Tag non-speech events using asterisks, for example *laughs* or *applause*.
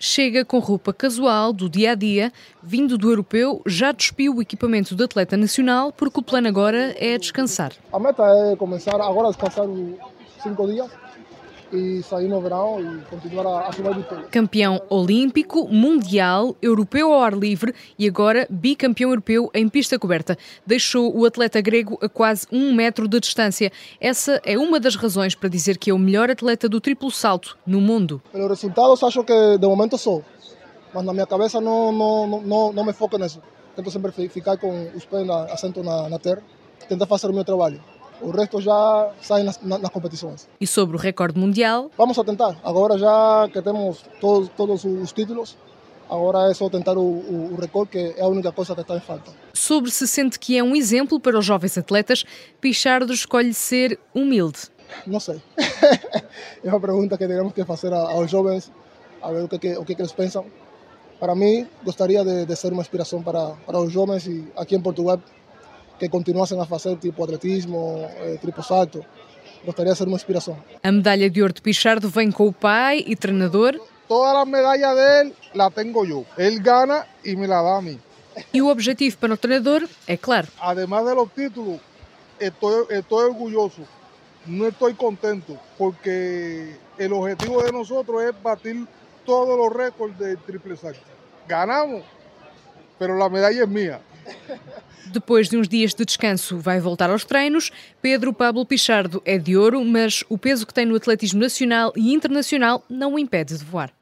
chega com roupa casual do dia a dia, vindo do europeu, já despiu o equipamento do atleta nacional, porque o plano agora é descansar. A meta é começar agora a descansar cinco dias e sair no verão e continuar a, subir vitórias. Campeão olímpico, mundial, europeu ao ar livre e agora bicampeão europeu em pista coberta. Deixou o atleta grego a quase um metro de distância. Essa é uma das razões para dizer que é o melhor atleta do triplo salto no mundo. Pelos resultados, acho que de momento sou, mas na minha cabeça não, não, não, não me foco nisso. Tento sempre ficar com os pés assentos na, na terra, tentar fazer o meu trabalho. O resto já sai nas, nas, competições. E sobre o recorde mundial? Vamos a tentar. Agora já que temos todos, todos os títulos, agora é só tentar o, o, o, recorde, que é a única coisa que está em falta. Sobre se sente que é um exemplo para os jovens atletas, Pichardo escolhe ser humilde. Não sei. *laughs* é uma pergunta que temos que fazer aos jovens, a ver o que, o que eles pensam. Para mim, gostaria de, de ser uma inspiração para, para os jovens e aqui em Portugal que continuassem a fazer tipo atletismo, eh, triplo salto. Gostaria de ser uma inspiração. A medalha de ouro de Pichardo vem com o pai e treinador. Toda a medalha dele la tenho eu. Ele ganha e me la dá a mim. E o objetivo para o treinador é claro. Además de los títulos, estou, estou orgulhoso. Não estou contento porque o objetivo de nós é bater todos os recordes de triple salto. Ganamos, mas a medalha é minha. Depois de uns dias de descanso, vai voltar aos treinos. Pedro Pablo Pichardo é de ouro, mas o peso que tem no atletismo nacional e internacional não o impede de voar.